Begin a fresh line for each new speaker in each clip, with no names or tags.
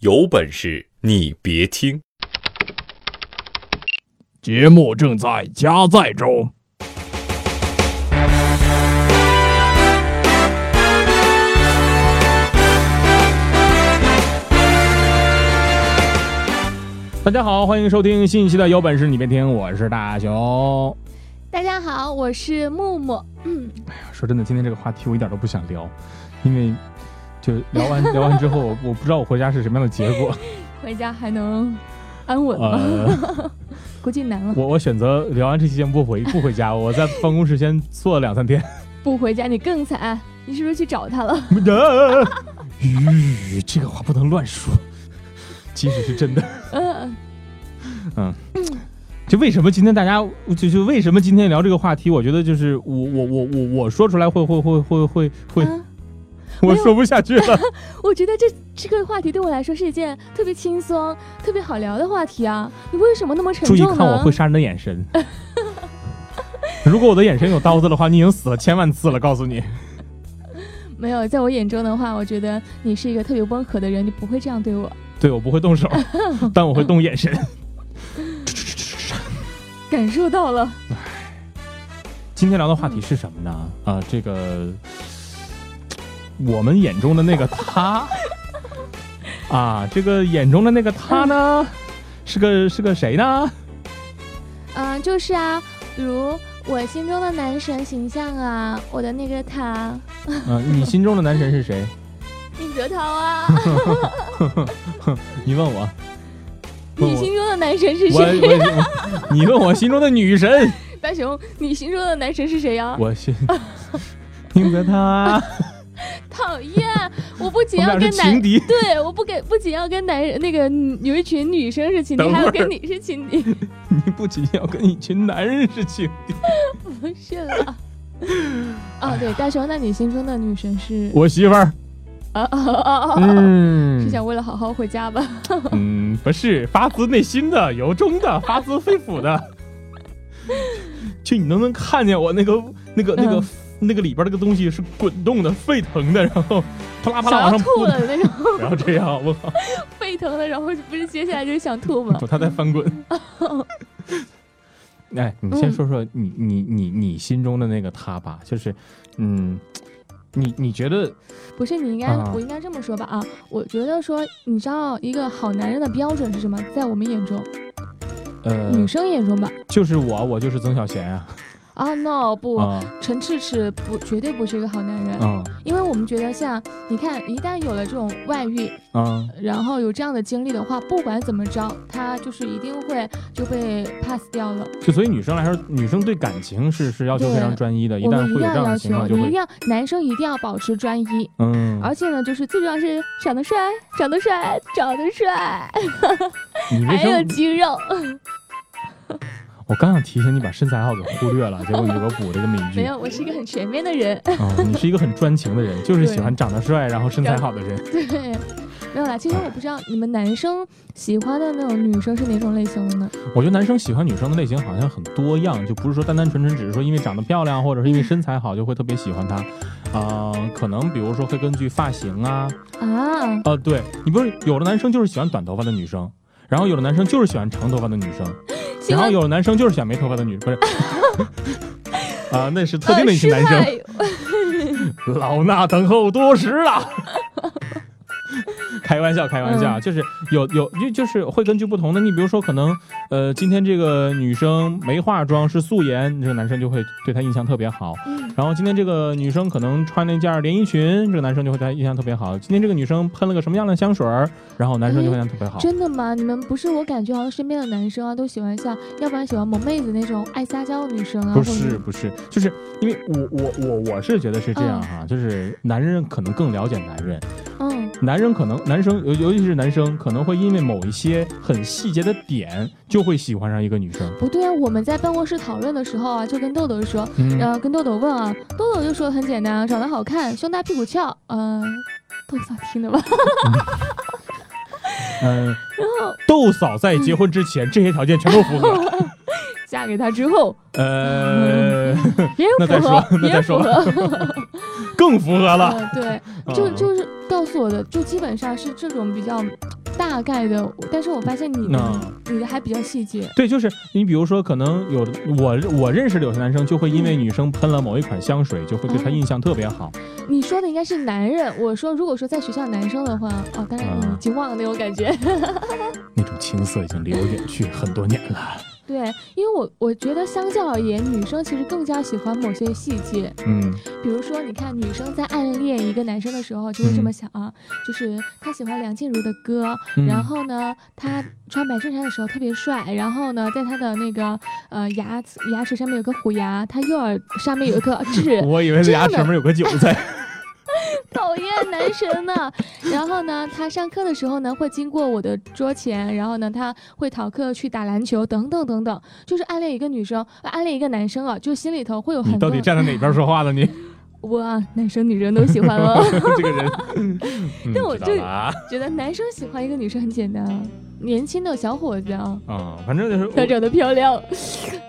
有本事你别听！
节目正在加载中。大家好，欢迎收听新一期的《有本事你别听》，我是大熊。
大家好，我是木木。嗯，哎呀
说真的，今天这个话题我一点都不想聊，因为就聊完聊完之后，我我不知道我回家是什么样的结果。
回家还能安稳吗？
呃，
估计难了。
我我选择聊完这期节目不回不回家，我在办公室先坐了两三天。
不回家你更惨，你是不是去找他了？
吁，这个话不能乱说，即使是真的。
嗯，
嗯，就为什么今天大家就就为什么今天聊这个话题？我觉得就是我我我我我说出来会会会会会会，
啊
我说不下去了。
我觉得这这个话题对我来说是一件特别轻松、特别好聊的话题啊！你为什么那么沉重
注意？看我会杀人的眼神。如果我的眼神有刀子的话，你已经死了千万次了。告诉你，
没有，在我眼中的话，我觉得你是一个特别温和的人，你不会这样对我。
对我不会动手，但我会动眼神。
感受到了，
今天聊的话题是什么呢？啊、这个我们眼中的那个他啊，这个眼中的那个他呢，是个是个谁呢？
嗯、就是啊，比如我心中的男神形象啊，我的那个他，
嗯、你心中的男神是谁？
宁泽涛啊，
你问我，
你心中的男神是谁？
你问我心中的女神，
大雄，你心中的男神是谁呀？
我心宁泽涛，
讨厌！我不仅要跟男。对，我不给不仅要跟男人那个有一群女生是情敌，还要跟你是情敌，
你不仅要跟一群男人是情敌，
不是了。哦，对，大雄，那你心中的女神是
我媳妇儿。
啊啊啊啊！
嗯
是想为了好好回家吧？
嗯，不是发自内心的、由衷的、发自肺腑的。就你能不能看见我那个、那个、那个、
嗯
那个里边那个东西是滚动的、沸腾的，然后 啪啦啪啦上扑，
了的那种
然后这样，我靠，
沸腾的，然后不是接下来就是想吐吗？
他在翻滚。哎，你先
嗯
说说你、你、你、你心中的那个他吧，就是，嗯，你你觉得，
不是，你应该、
啊
我应该这么说吧啊？我觉得说，你知道一个好男人的标准是什么？在我们眼中，
呃，
女生眼中吧？
就是我，我就是曾小贤呀、
啊，no，不，
啊，
陈赤赤不绝对不是一个好男人。
嗯
因为我们觉得像你看，一旦有了这种外遇，
啊
然后有这样的经历的话，不管怎么着，他就是一定会就被 pass 掉了。
就所以女生来说，女生对感情是是要求非常专一的，一旦会有这样
定要要求
的情况，，就会
你一定要男生一定要保持专一，
嗯，
而且呢，就是最重要是长得帅，长得帅，长得帅，还有？肌肉。
我刚想提醒你把身材好给忽略了，结果有个补了一个美句。
没有，我是一个很全面的人。
啊、你是一个很专情的人，就是喜欢长得帅，然后身材好的人。
对，没有啦。其实我不知道你们男生喜欢的那种女生是哪种类型的呢？
我觉得男生喜欢女生的类型好像很多样，就不是说单单纯纯只是说因为长得漂亮或者是因为身材好就会特别喜欢她。啊、可能比如说会根据发型啊，
啊，
呃，对你不是有的男生就是喜欢短头发的女生，然后有的男生就是喜欢长头发的女生，然后有的男生就是选没头发的女，不是？啊、那是特定的一
呃
群男生。老衲等候多时了。开玩笑，开玩笑，
嗯
就是有有就就是会根据不同的，你比如说可能呃今天这个女生没化妆是素颜，这个男生就会对她印象特别好。
嗯
然后今天这个女生可能穿了一件连衣裙，这个男生就会对她印象特别好。今天这个女生喷了个什么样的香水儿，然后男生就会印象特别好。
真的吗？你们不是我感觉好像身边的男生啊，都喜欢像，要不然喜欢萌妹子那种爱撒娇的女生啊，
不是不是，就是因为我我我我是觉得是这样哈，就是男人可能更了解男人，
嗯，
男人可能男生尤尤其是男生可能会因为某一些很细节的点就会喜欢上一个女生。
不对啊，我们在办公室讨论的时候啊，就跟豆豆说，
嗯，
然后跟豆豆问啊，豆豆就说很简单啊，长得好看，胸大屁股翘，嗯、豆嫂听的吧？
嗯，
然后
豆嫂在结婚之前这些条件全都符合。
嫁给他之后，
呃，
别
那再
人符合
说，那再
别人符合。
更符合了。
呃，对，就
嗯
就是告诉我的，就基本上是这种比较大概的，但是我发现你
那
的你的还比较细节。
对，就是你比如说，可能有的我我认识的有些男生就会因为女生喷了某一款香水，就会对他印象特别好。
你说的应该是男人，我说如果说在学校男生的话，哦，当然
啊
你已经忘了那种感觉。
那种青涩已经离我远去很多年了。
对，因为我我觉得相较而言，女生其实更加喜欢某些细节，
嗯
比如说，你看女生在暗恋一个男生的时候，就会这么想啊，就是他喜欢梁静茹的歌，
嗯
然后呢，他穿白衬衫的时候特别帅，然后呢，在他的那个呃牙齿牙齿上面有个虎牙，他右耳上面有一颗 痣，
我以为
这
牙齿上面有个韭菜。
男神呢。然后呢，他上课的时候呢，会经过我的桌前，然后呢，他会逃课去打篮球，等等等等。就是暗恋一个女生，呃暗恋一个男生啊，就心里头会有很多。
到底站在哪边说话呢你？
我男生女生都喜欢了。
这个人。嗯
但我
知道了啊
觉得男生喜欢一个女生很简单啊，年轻的小伙子啊，
啊，反正就是
她长得漂亮，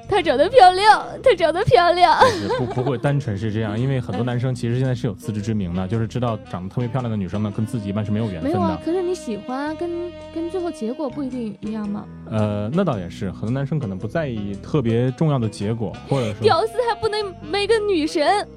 她长得漂亮，她长得漂亮。
我不不会单纯是这样，因为很多男生其实现在是有自知之明的，就是知道长得特别漂亮的女生呢，跟自己一般是没有缘分
没有啊
的。，
可是你喜欢跟跟最后结果不一定一样吗？
呃，那倒也是，很多男生可能不在意特别重要的结果，或者说
屌丝还不能没个女神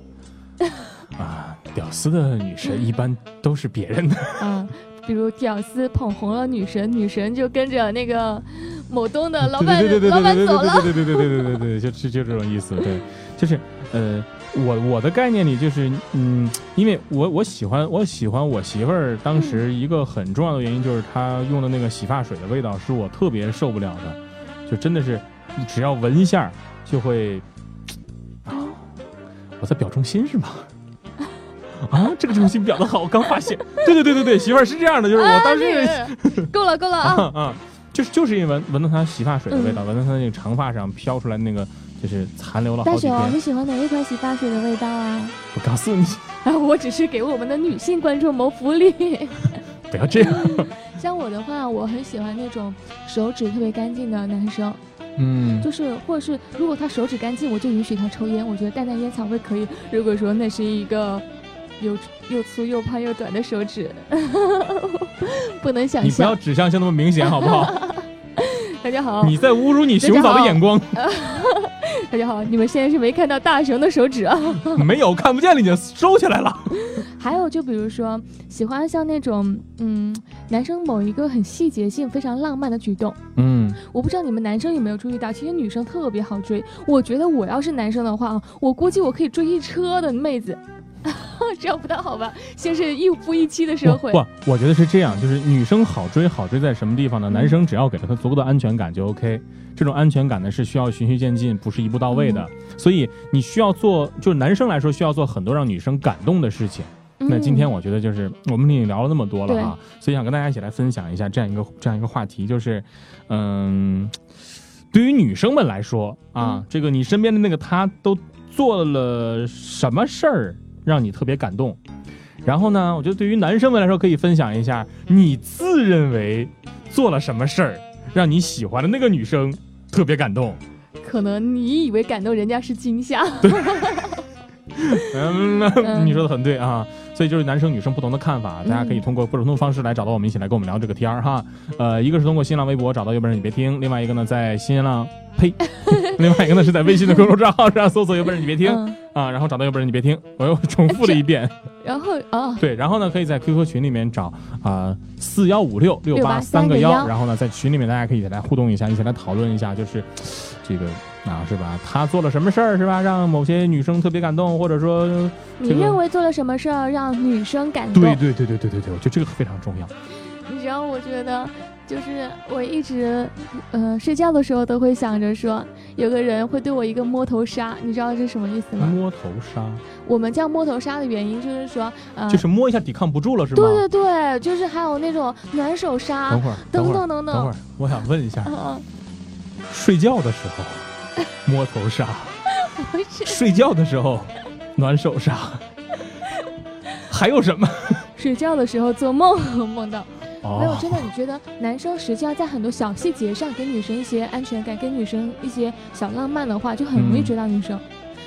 啊，屌丝的女神一般都是别人的。
啊？比如屌丝捧红了女神，女神就跟着那个某东的老板
对对对对
老板
对对
走了。
对对对对对对对对，就就就这种意思。对，就是呃，我我的概念里就是，嗯，因为我我喜欢我喜欢我媳妇儿，当时一个很重要的原因就是她用的那个洗发水的味道是我特别受不了的，就真的是只要闻一下就会，啊，我在表忠心是吗？啊，这个忠心表的好，我刚发现。对对对对对，媳妇儿是这样的，就是我当时。
啊这个够了够了啊！
啊啊，就是就是因为闻闻到他洗发水的味道，闻到他那个长发上飘出来那个，就是残留了好
大雄。你喜欢哪一款洗发水的味道啊？
我告诉你，
啊，我只是给我们的女性观众谋福利。
不要这样。
像我的话，我很喜欢那种手指特别干净的男生，
嗯，
就是或者是如果他手指干净，我就允许他抽烟。我觉得淡淡烟草味可以。如果说那是一个又又粗又胖又短的手指，不能想象
你不要。指向性那么明显，好不好？
大家好，
你在侮辱你熊嫂的眼光。
大家好，你们现在是没看到大熊的手指啊。
没有，看不见了，已经收起来了。
还有就比如说，喜欢像那种嗯，男生某一个很细节性、非常浪漫的举动。
嗯，
我不知道你们男生有没有注意到，其实女生特别好追。我觉得我要是男生的话啊，我估计我可以追一车的妹子。这样不太好吧？先是一夫一妻的社会
不，，不我觉得是这样，就是女生好追，好追在什么地方呢？
嗯
男生只要给了她足够的安全感就 OK。这种安全感呢是需要循序渐进，不是一步到位的。
嗯
所以你需要做，就是男生来说需要做很多让女生感动的事情。那今天
嗯
我觉得就是我们已经聊了那么多了啊，所以想跟大家一起来分享一下这样一个这样一个话题，就是，嗯，对于女生们来说啊，
嗯。
这个你身边的那个他都做了什么事儿让你特别感动？然后呢，我觉得对于男生们来说，可以分享一下你自认为做了什么事儿让你喜欢的那个女生特别感动。
可能你以为感动人家是惊吓，
嗯，
嗯
你说的很对啊，所以就是男生女生不同的看法，大家可以通过不同的方式来找到我们，一起来跟我们聊这个天儿哈。呃，一个是通过新浪微博找到有本事你别听，另外一个呢在新浪呸，另外一个呢是在微信的公众账号上搜索有本事你别听。
嗯，
啊，然后找到有本事你别听，我又重复了一遍。
然后哦，
对，然后呢可以在 QQ 群里面找啊四幺五六六八三个
683
幺，
个
然后呢在群里面大家可以来互动一下，一起来讨论一下，就是这个啊是吧？他做了什么事儿是吧？让某些女生特别感动，或者说
你
这个
认为做了什么事儿让女生感动？
对对对对对对对，我觉得这个非常重要。
你知道，我觉得就是我一直，呃，睡觉的时候都会想着说，有个人会对我一个摸头杀，你知道这是什么意思吗？
摸头杀
我们叫摸头杀的原因就是说，呃，
就是摸一下抵抗不住了是吗？
对对对，就是还有那种暖手杀
等，会儿，
等等等等
等会儿，我想问一下，
嗯，
睡觉的时候摸头杀，睡觉的时候暖手杀，还有什么？
睡觉的时候做梦梦到。没有，
哦，
真的，你觉得男生实际上在很多小细节上给女生一些安全感，给女生一些小浪漫的话，就很容易
嗯。
追到女生。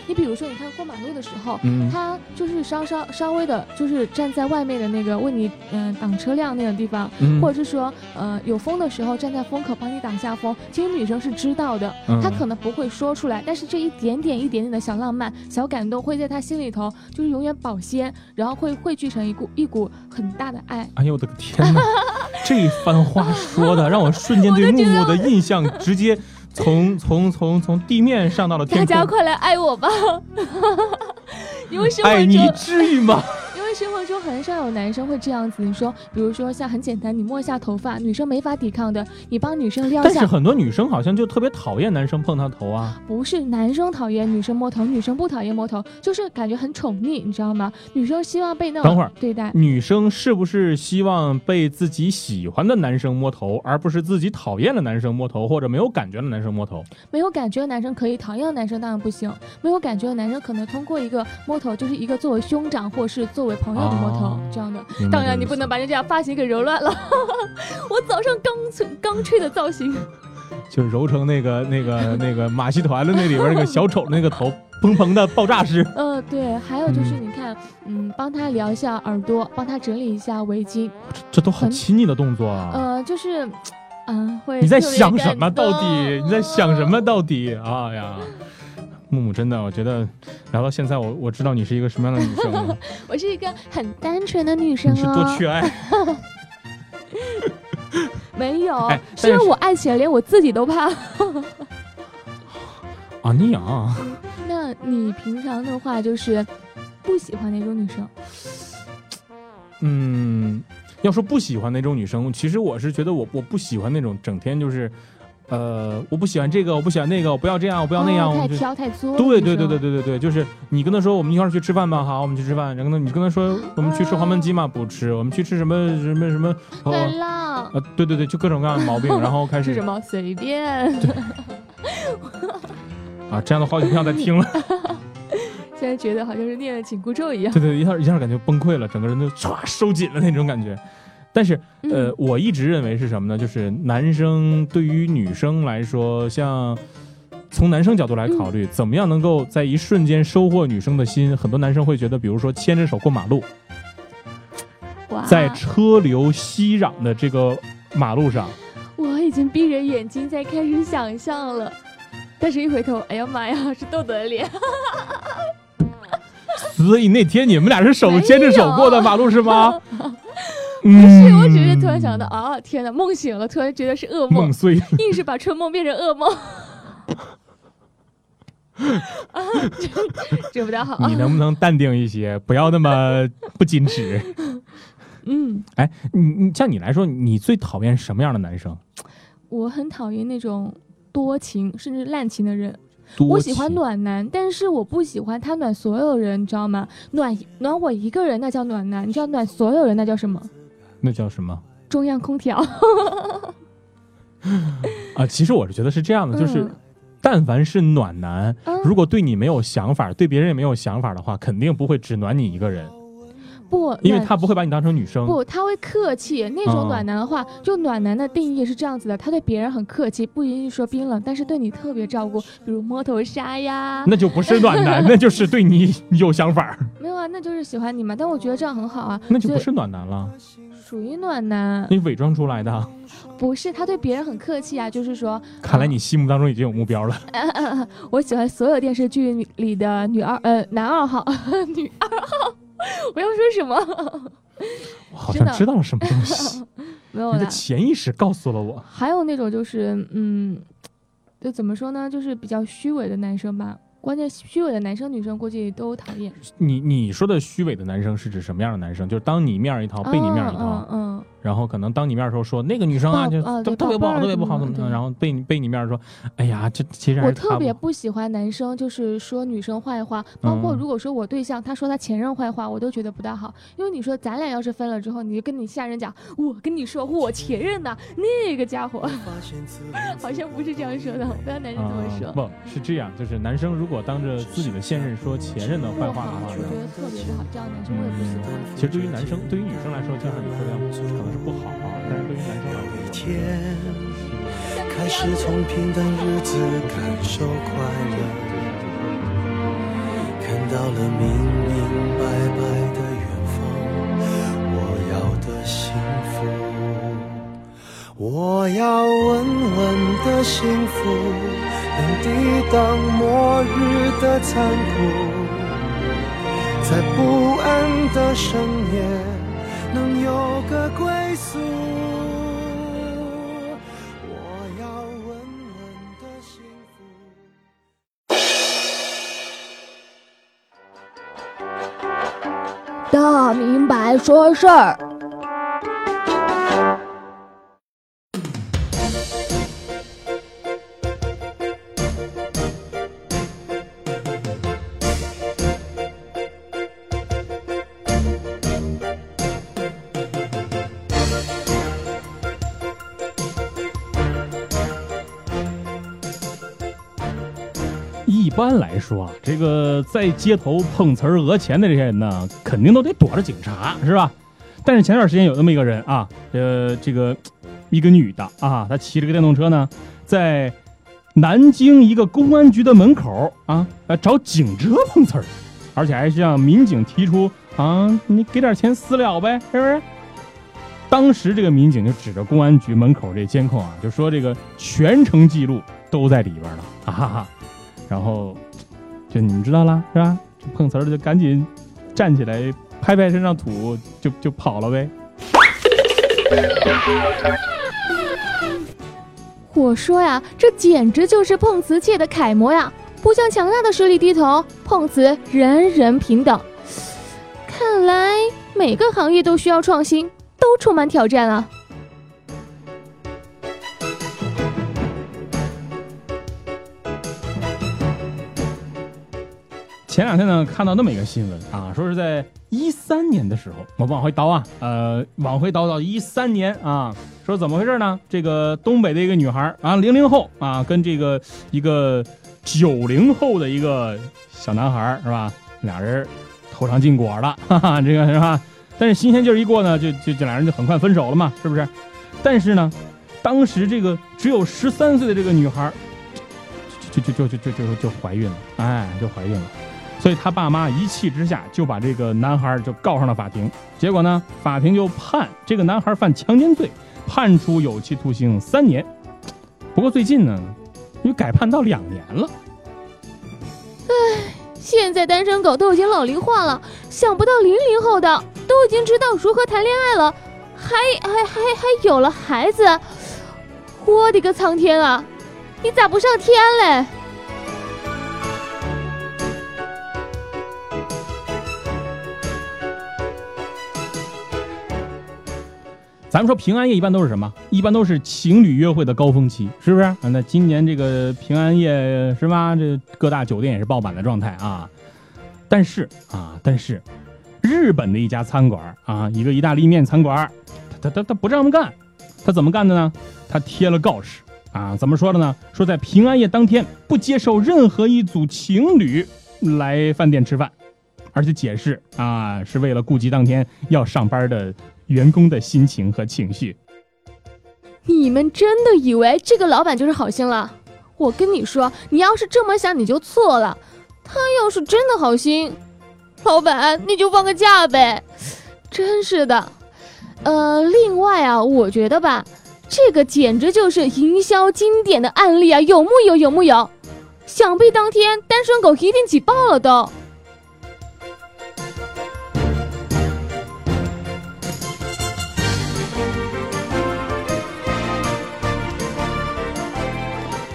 你比如说，你看过马路的时候，
嗯
他就是稍稍稍微的，就是站在外面的那个为你嗯、挡车辆那个地方，
嗯
或者是说呃有风的时候站在风口帮你挡下风。其实女生是知道的，
嗯
她可能不会说出来，但是这一点点一点点的小浪漫、小感动，会在她心里头就是永远保鲜，然后会汇聚成一股一股很大的爱。
哎呦我的个天哪！这番话说的让我瞬间对 木木的印象直接从从从从地面上到了
大
天空。
家快来爱我吧！因为生活中，
爱你至于吗？
生活中很少有男生会这样子。你说，比如说像很简单，你摸一下头发，女生没法抵抗的，你帮女生撩下，
但是很多女生好像就特别讨厌男生碰她头啊。
不是男生讨厌女生摸头，女生不讨厌摸头，就是感觉很宠溺，你知道吗？女生希望被那
等会儿
对待。
女生是不是希望被自己喜欢的男生摸头，而不是自己讨厌的男生摸头，或者没有感觉的男生摸头？
没有感觉的男生可以，讨厌的男生当然不行。没有感觉的男生可能通过一个摸头，就是一个作为兄长或是作为朋友的摸头、
哦
这样的。当然，你不能把人家发型给揉乱了。我早上刚吹刚吹的造型，
就揉成那个那个那个马戏团的那里边那个小丑那个头砰砰的爆炸式。
呃，对，还有就是
嗯
你看，嗯，帮他撩一下耳朵，帮他整理一下围巾，
这都好
很
亲昵的动作啊！
呃，就是，嗯、会
你在想什么？到底你在想什么？到底？哎呀，木木真的，我觉得聊到现在我，我知道你是一个什么样的女生了。
我是一个很单纯的女生
你是多
啊，
缺爱。
没有，
哎但是
虽然我爱起来连我自己都怕。
啊，你啊，
那你平常的话就是不喜欢哪种女生？
嗯，要说不喜欢那种女生，其实我是觉得我我不喜欢那种整天就是，呃，我不喜欢这个，我不喜欢那个，我不要这样，我不要那样，
哦、太
我就
挑太作。
对对对对。对对对，就是你跟他说我们一块儿去吃饭吧，好，我们去吃饭。然后呢，你跟他说我们去吃黄焖鸡吗？不吃。我们去吃什么什么什么？哦
很浪
啊，对对对，就各种各样的毛病，然后开始
吃什么？随便。
啊，这样的话就不想再听了。
现在觉得好像是念了紧箍咒一样。
对对，一下一下感觉崩溃了，整个人都唰收紧了那种感觉。但是呃
嗯，
我一直认为是什么呢？就是男生对于女生来说，像从男生角度来考虑，怎么样能够在一瞬间收获女生的心？很多男生会觉得，比如说牵着手过马路，
哇，
在车流熙攘的这个马路上，
我已经闭着眼睛在开始想象了，但是一回头，哎呀妈呀，是豆豆的脸。
所以那天你们俩是手牵着手过的马路是吗？
不
不
是，我只是突然想到，啊，天哪，梦醒了，突然觉得是噩梦
梦，碎。
硬是把春梦变成噩梦。啊，这这不太好啊
你。能不能淡定一些，不要那么 不矜持？
嗯，
哎，你你像你来说，你最讨厌什么样的男生？
我很讨厌那种多情甚至滥情的人。我喜欢暖男，但是我不喜欢他暖所有人，你知道吗？暖暖我一个人那叫暖男，你知道暖所有人那叫什么？
那叫什么
中央空调。
啊？其实我是觉得是这样的，就是
嗯
但凡是暖男，
嗯
如果对你没有想法，对别人也没有想法的话，肯定不会只暖你一个人，
不，
因为他不会把你当成女生。
不，他会客气。那
哦
种暖男的话，就暖男的定义是这样子的：他对别人很客气，不一定说冰冷，但是对你特别照顾，比如摸头杀呀。
那就不是暖男，那就是对你有想法，
没有啊，那就是喜欢你嘛。但我觉得这样很好啊，
那就不是暖男了，
属于暖男。
你伪装出来的。
不是，他对别人很客气啊，就是说，
看来你心目当中已经有目标了。
我喜欢所有电视剧里的女二呃男二号、女二号。我要说什么？
我 好像知道了什么东西，
没有
你的。潜意识告诉了我。
还有那种就是，嗯，就怎么说呢，就是比较虚伪的男生吧。关键虚伪的男生女生估计都讨厌。
你你说的虚伪的男生是指什么样的男生？就是当你面一套，背你面一套，
嗯嗯
然后可能当你面的时候说那个女生啊，就特特别不好，特别不好，
怎么对
怎么？然后背你背你面说，哎呀，这其实
嗯，我特别
不
不喜欢男生就是说女生坏话，包括
嗯
如果说我对象他说他前任坏话，我都觉得不大好。因为你说咱俩要是分了之后，你就跟你下人讲，我跟你说我前任呐、那个家伙 好像不是这样说的，我不知道男生这么说。
啊不是这样，就是男生如果当着自己的现任说前任的坏，话的话呢？
我觉，得特别不好，这样男生我也不喜欢。
其实对于男生，对于女生来说，就像你说的，可能是不好啊，但是对于男生来说，我觉
天开始从平淡日子感受快乐，到了明明白白的远方，我要的幸福，我要稳稳的幸福，能抵挡末日的残酷，在不安的深夜能有个归宿。我要稳稳的幸福。
大明白说事儿。
般来说啊，这个在街头碰瓷儿讹钱的这些人呢，肯定都得躲着警察，是吧？但是前段时间有那么一个人啊，呃，这个一个女的啊，她骑着个电动车呢，在南京一个公安局的门口啊，找警车碰瓷儿，而且还向民警提出啊，你给点钱私了呗，是不是？当时这个民警就指着公安局门口这监控啊，就说这个全程记录都在里边了，啊哈哈。然后就你们知道啦，是吧？这碰瓷儿的就赶紧站起来，拍拍身上土，就就跑了呗。
我说呀，这简直就是碰瓷界的楷模呀！不向强大的势力低头，碰瓷人人平等。看来每个行业都需要创新，都充满挑战啊！
前两天呢看到那么一个新闻啊说是在一三年的时候我往回倒啊呃往回倒到一三年啊说怎么回事呢？这个东北的一个女孩啊零零后啊跟这个一个九零后的一个小男孩是吧？俩人头上进果了 哈哈这个是吧？但是新鲜劲儿一过呢就就这俩人就很快分手了嘛是不是？但是呢当时这个只有十三岁的这个女孩就就就就就就就怀孕了哎就怀孕了所以他爸妈一气之下就把这个男孩就告上了法庭。结果呢，法庭就判这个男孩犯强奸罪，判处有期徒刑三年。不过最近呢，又改判到两年了。
唉现在单身狗都已经老龄化了，想不到零零后的都已经知道如何谈恋爱了，还还还还有了孩子。我的个苍天啊！你咋不上天嘞？
咱们说平安夜一般都是什么？一般都是情侣约会的高峰期，是不是？啊，那今年这个平安夜是吧？这各大酒店也是爆满的状态啊。但是啊，但是日本的一家餐馆啊，一个意大利面餐馆，他他他他不这么干，他怎么干的呢？他贴了告示啊，怎么说的呢？说在平安夜当天不接受任何一组情侣来饭店吃饭，而且解释啊，是为了顾及当天要上班的。员工的心情和情绪，
你们真的以为这个老板就是好心了？我跟你说，你要是这么想，你就错了。他要是真的好心，老板你就放个假呗。真是的。呃，另外啊，我觉得吧，这个简直就是营销经典的案例啊，有木有？有木有？想必当天单身狗一定挤爆了都。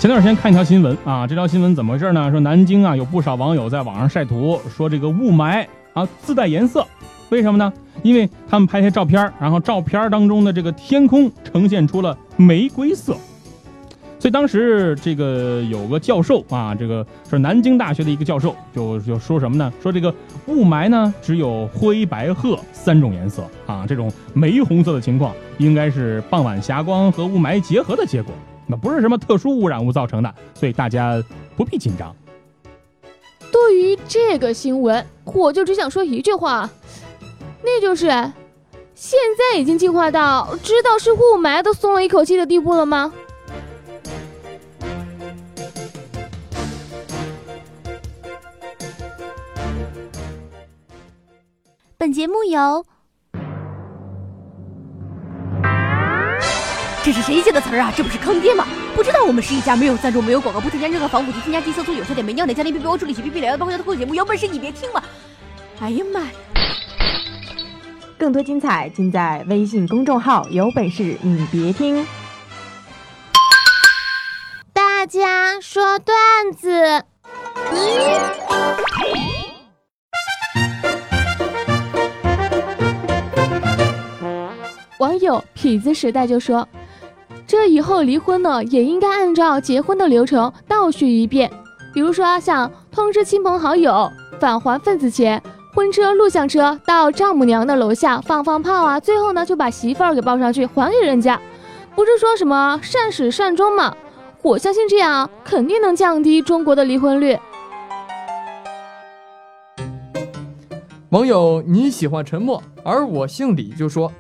前段时间看一条新闻啊，这条新闻怎么回事呢？说南京啊有不少网友在网上晒图，说这个雾霾啊自带颜色，为什么呢？因为他们拍些照片，然后照片当中的这个天空呈现出了玫瑰色，所以当时这个有个教授啊，这个是南京大学的一个教授，就就说什么呢？说这个雾霾呢只有灰白褐三种颜色啊，这种玫红色的情况应该是傍晚霞光和雾霾结合的结果。那不是什么特殊污染物造成的，所以大家不必紧张。
对于这个新闻，我就只想说一句话，那就是现在已经进化到知道是雾霾都松了一口气的地步了吗？
本节目由……这是谁写的词儿啊？这不是坑爹吗？不知道我们是一家没有赞助、没有广告、不添加任何防腐剂、添加剂、色素、有色点、没尿点、加点 B B 我处理洗 B B 聊的包括脱口节目，有本事你别听嘛！哎呀妈呀！
更多精彩尽在微信公众号“有本事你别听”。
大家说段子。网友痞子时代就说：“这以后离婚呢，也应该按照结婚的流程倒叙一遍，比如说像通知亲朋好友、返还份子钱、婚车录像车到丈母娘的楼下放放炮啊，最后呢就把媳妇儿给抱上去还给人家，不是说什么善始善终吗？我相信这样肯定能降低中国的离婚率。”
网友你喜欢沉默，而我姓李就说。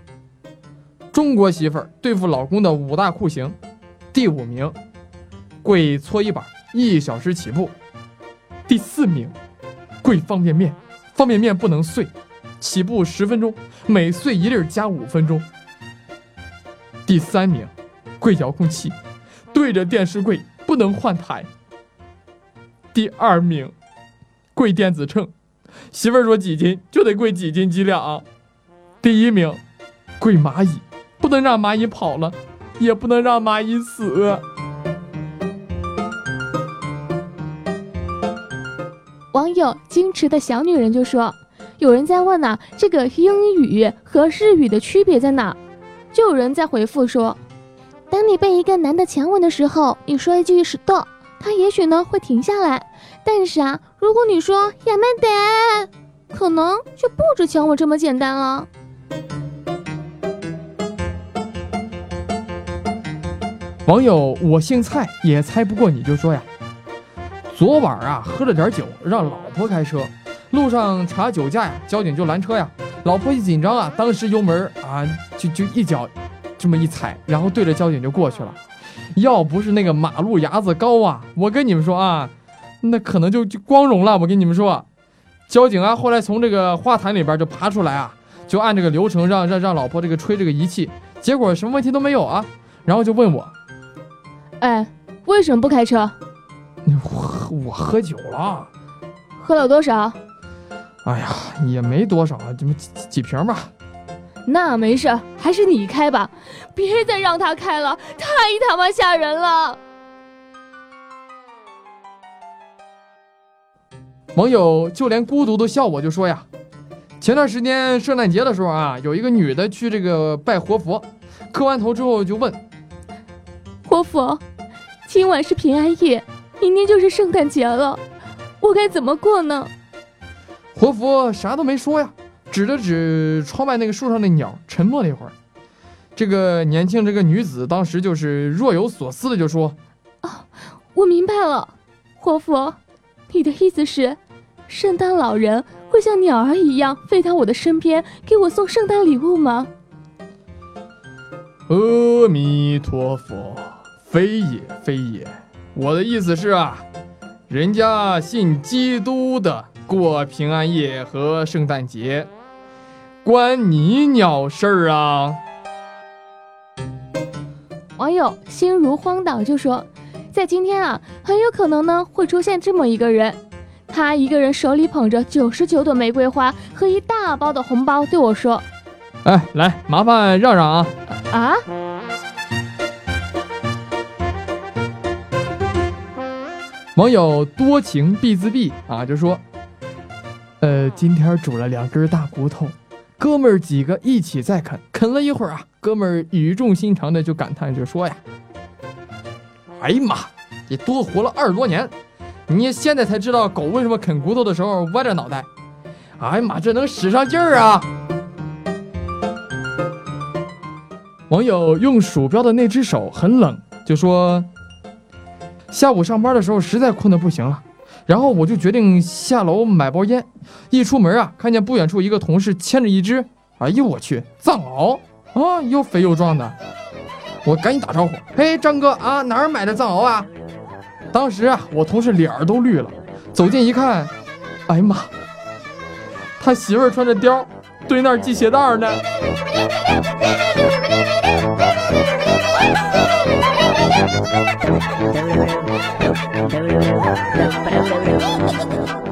中国媳妇儿对付老公的五大酷刑，第五名，跪搓衣板，一小时起步；第四名，跪方便面，方便面不能碎，起步十分钟，每碎一粒加五分钟；第三名，跪遥控器，对着电视跪，不能换台；第二名，跪电子秤，媳妇儿说几斤就得跪几斤几两；第一名，跪蚂蚁。不能让蚂蚁跑了，也不能让蚂蚁死。
网友矜持的小女人就说：“有人在问呢，这个英语和日语的区别在哪？”就有人在回复说：“当你被一个男的强吻的时候，你说一句是的，他也许呢会停下来。但是啊，如果你说亚曼得，可能就不止强吻这么简单了。”
网友我姓蔡也猜不过你就说呀，昨晚啊喝了点酒，让老婆开车，路上查酒驾呀，交警就拦车呀，老婆一紧张啊，当时油门啊就就一脚这么一踩，然后对着交警就过去了。要不是那个马路牙子高啊，我跟你们说啊，那可能就就光荣了。我跟你们说，交警啊后来从这个花坛里边就爬出来啊，就按这个流程让让让老婆这个吹这个仪器，结果什么问题都没有啊，然后就问我。
哎，为什么不开车？
我 我喝酒了，
喝了多少？
哎呀，也没多少，这么几几瓶吧。
那没事，还是你开吧，别再让他开了，太他妈吓人了。
网友就连孤独都笑我，就说呀，前段时间圣诞节的时候啊，有一个女的去这个拜活佛，磕完头之后就问
活佛。今晚是平安夜，明天就是圣诞节了，我该怎么过呢？
活佛啥都没说呀，指了指窗外那个树上的鸟，沉默了一会儿。这个年轻这个女子当时就是若有所思的就说：“
哦，我明白了，活佛，你的意思是，圣诞老人会像鸟儿一样飞到我的身边，给我送圣诞礼物吗？”
阿弥陀佛。非也非也，我的意思是啊，人家信基督的过平安夜和圣诞节，关你鸟事儿啊！
网友心如荒岛就说，在今天啊，很有可能呢会出现这么一个人，他一个人手里捧着九十九朵玫瑰花和一大包的红包，对我说：“
哎，来，麻烦让让啊！”
啊？
网友多情必自毙啊，就说，呃，今天煮了两根大骨头，哥们儿几个一起在啃，啃了一会儿啊，哥们儿语重心长的就感叹就说呀，哎呀妈，你多活了二十多年，你现在才知道狗为什么啃骨头的时候歪着脑袋，哎呀妈，这能使上劲儿啊！网友用鼠标的那只手很冷，就说。下午上班的时候实在困得不行了，然后我就决定下楼买包烟。一出门啊，看见不远处一个同事牵着一只，哎呦我去，藏獒啊，又肥又壮的。我赶紧打招呼：“嘿，张哥啊，哪儿买的藏獒啊？”当时啊，我同事脸儿都绿了。走近一看，哎呀妈，他媳妇儿穿着貂，堆那儿系鞋带呢 儿呢。